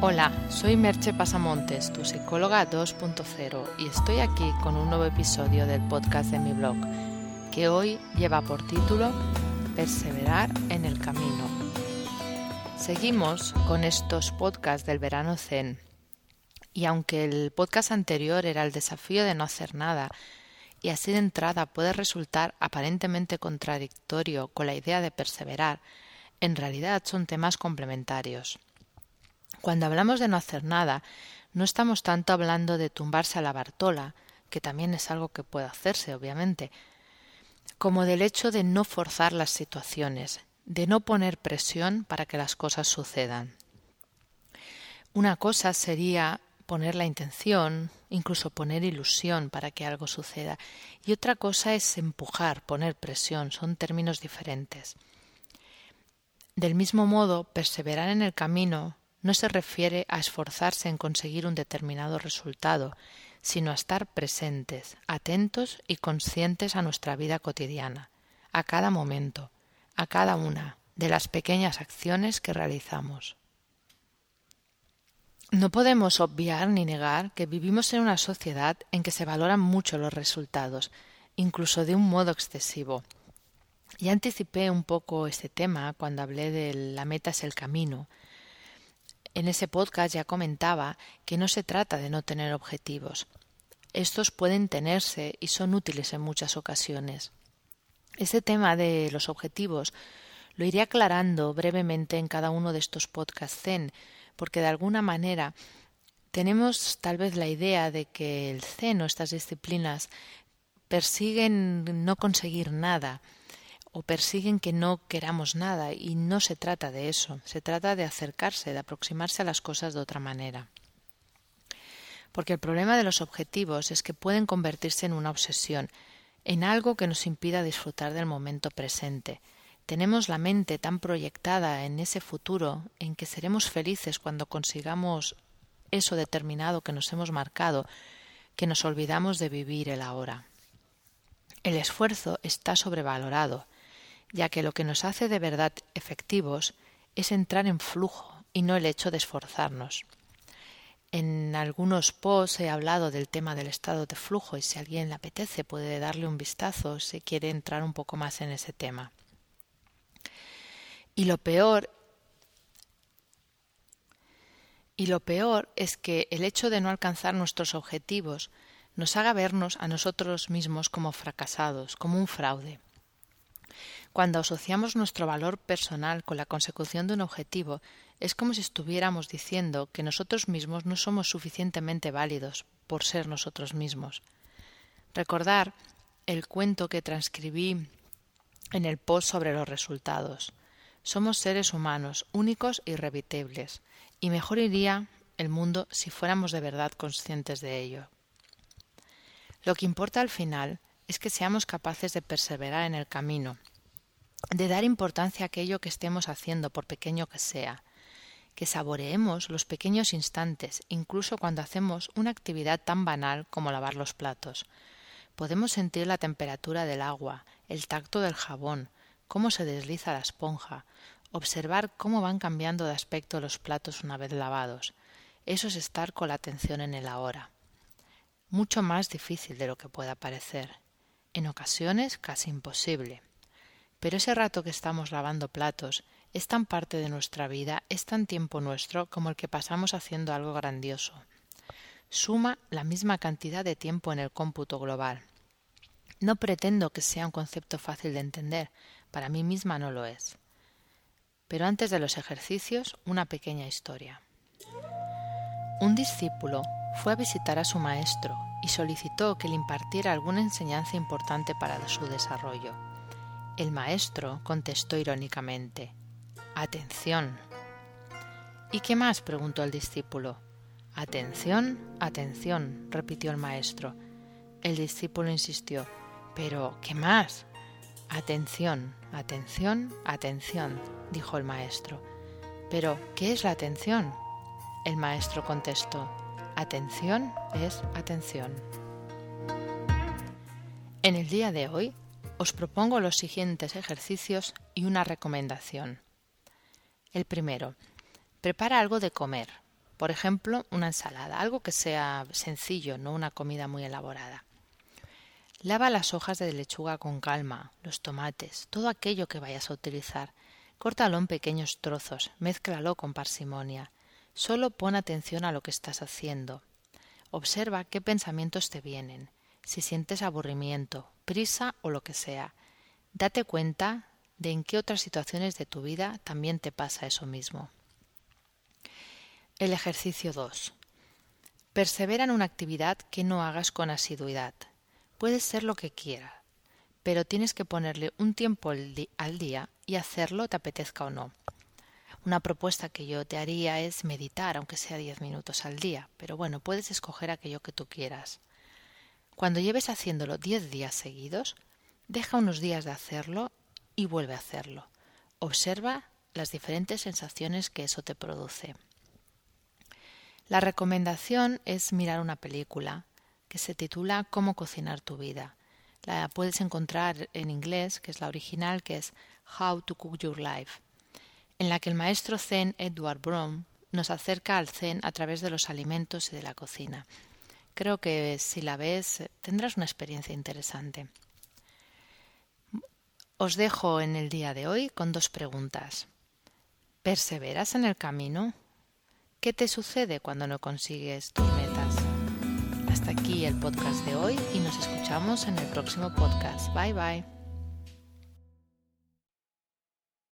Hola, soy Merche Pasamontes, tu psicóloga 2.0, y estoy aquí con un nuevo episodio del podcast de mi blog, que hoy lleva por título Perseverar en el camino. Seguimos con estos podcasts del verano zen, y aunque el podcast anterior era el desafío de no hacer nada, y así de entrada puede resultar aparentemente contradictorio con la idea de perseverar, en realidad son temas complementarios. Cuando hablamos de no hacer nada, no estamos tanto hablando de tumbarse a la Bartola, que también es algo que puede hacerse, obviamente, como del hecho de no forzar las situaciones, de no poner presión para que las cosas sucedan. Una cosa sería poner la intención, incluso poner ilusión para que algo suceda, y otra cosa es empujar, poner presión, son términos diferentes. Del mismo modo, perseverar en el camino no se refiere a esforzarse en conseguir un determinado resultado, sino a estar presentes, atentos y conscientes a nuestra vida cotidiana, a cada momento, a cada una de las pequeñas acciones que realizamos. No podemos obviar ni negar que vivimos en una sociedad en que se valoran mucho los resultados, incluso de un modo excesivo. Ya anticipé un poco este tema cuando hablé de la meta es el camino, en ese podcast ya comentaba que no se trata de no tener objetivos. Estos pueden tenerse y son útiles en muchas ocasiones. Ese tema de los objetivos lo iré aclarando brevemente en cada uno de estos podcasts Zen, porque de alguna manera tenemos tal vez la idea de que el Zen o estas disciplinas persiguen no conseguir nada, o persiguen que no queramos nada y no se trata de eso, se trata de acercarse, de aproximarse a las cosas de otra manera. Porque el problema de los objetivos es que pueden convertirse en una obsesión, en algo que nos impida disfrutar del momento presente. Tenemos la mente tan proyectada en ese futuro en que seremos felices cuando consigamos eso determinado que nos hemos marcado, que nos olvidamos de vivir el ahora. El esfuerzo está sobrevalorado, ya que lo que nos hace de verdad efectivos es entrar en flujo y no el hecho de esforzarnos. En algunos posts he hablado del tema del estado de flujo y si alguien le apetece puede darle un vistazo si quiere entrar un poco más en ese tema. Y lo peor y lo peor es que el hecho de no alcanzar nuestros objetivos nos haga vernos a nosotros mismos como fracasados, como un fraude. Cuando asociamos nuestro valor personal con la consecución de un objetivo, es como si estuviéramos diciendo que nosotros mismos no somos suficientemente válidos por ser nosotros mismos. Recordar el cuento que transcribí en el post sobre los resultados. Somos seres humanos, únicos e irrepetibles, y mejor iría el mundo si fuéramos de verdad conscientes de ello. Lo que importa al final es que seamos capaces de perseverar en el camino, de dar importancia a aquello que estemos haciendo, por pequeño que sea, que saboreemos los pequeños instantes, incluso cuando hacemos una actividad tan banal como lavar los platos. Podemos sentir la temperatura del agua, el tacto del jabón, cómo se desliza la esponja, observar cómo van cambiando de aspecto los platos una vez lavados. Eso es estar con la atención en el ahora. Mucho más difícil de lo que pueda parecer. En ocasiones casi imposible. Pero ese rato que estamos lavando platos es tan parte de nuestra vida, es tan tiempo nuestro como el que pasamos haciendo algo grandioso. Suma la misma cantidad de tiempo en el cómputo global. No pretendo que sea un concepto fácil de entender, para mí misma no lo es. Pero antes de los ejercicios, una pequeña historia. Un discípulo fue a visitar a su maestro y solicitó que le impartiera alguna enseñanza importante para su desarrollo. El maestro contestó irónicamente Atención. ¿Y qué más? preguntó el discípulo. Atención, atención, repitió el maestro. El discípulo insistió Pero, ¿qué más? Atención, atención, atención, dijo el maestro. Pero, ¿qué es la atención? El maestro contestó Atención es atención. En el día de hoy os propongo los siguientes ejercicios y una recomendación. El primero, prepara algo de comer. Por ejemplo, una ensalada, algo que sea sencillo, no una comida muy elaborada. Lava las hojas de lechuga con calma, los tomates, todo aquello que vayas a utilizar. Córtalo en pequeños trozos, mézclalo con parsimonia. Solo pon atención a lo que estás haciendo. Observa qué pensamientos te vienen, si sientes aburrimiento, prisa o lo que sea. Date cuenta de en qué otras situaciones de tu vida también te pasa eso mismo. El ejercicio 2. Persevera en una actividad que no hagas con asiduidad. Puede ser lo que quieras, pero tienes que ponerle un tiempo al día y hacerlo te apetezca o no. Una propuesta que yo te haría es meditar, aunque sea diez minutos al día, pero bueno, puedes escoger aquello que tú quieras. Cuando lleves haciéndolo diez días seguidos, deja unos días de hacerlo y vuelve a hacerlo. Observa las diferentes sensaciones que eso te produce. La recomendación es mirar una película que se titula Cómo cocinar tu vida. La puedes encontrar en inglés, que es la original, que es How to Cook Your Life, en la que el maestro zen Edward Brom nos acerca al zen a través de los alimentos y de la cocina. Creo que si la ves tendrás una experiencia interesante. Os dejo en el día de hoy con dos preguntas. ¿Perseveras en el camino? ¿Qué te sucede cuando no consigues tus metas? Hasta aquí el podcast de hoy y nos escuchamos en el próximo podcast. Bye bye.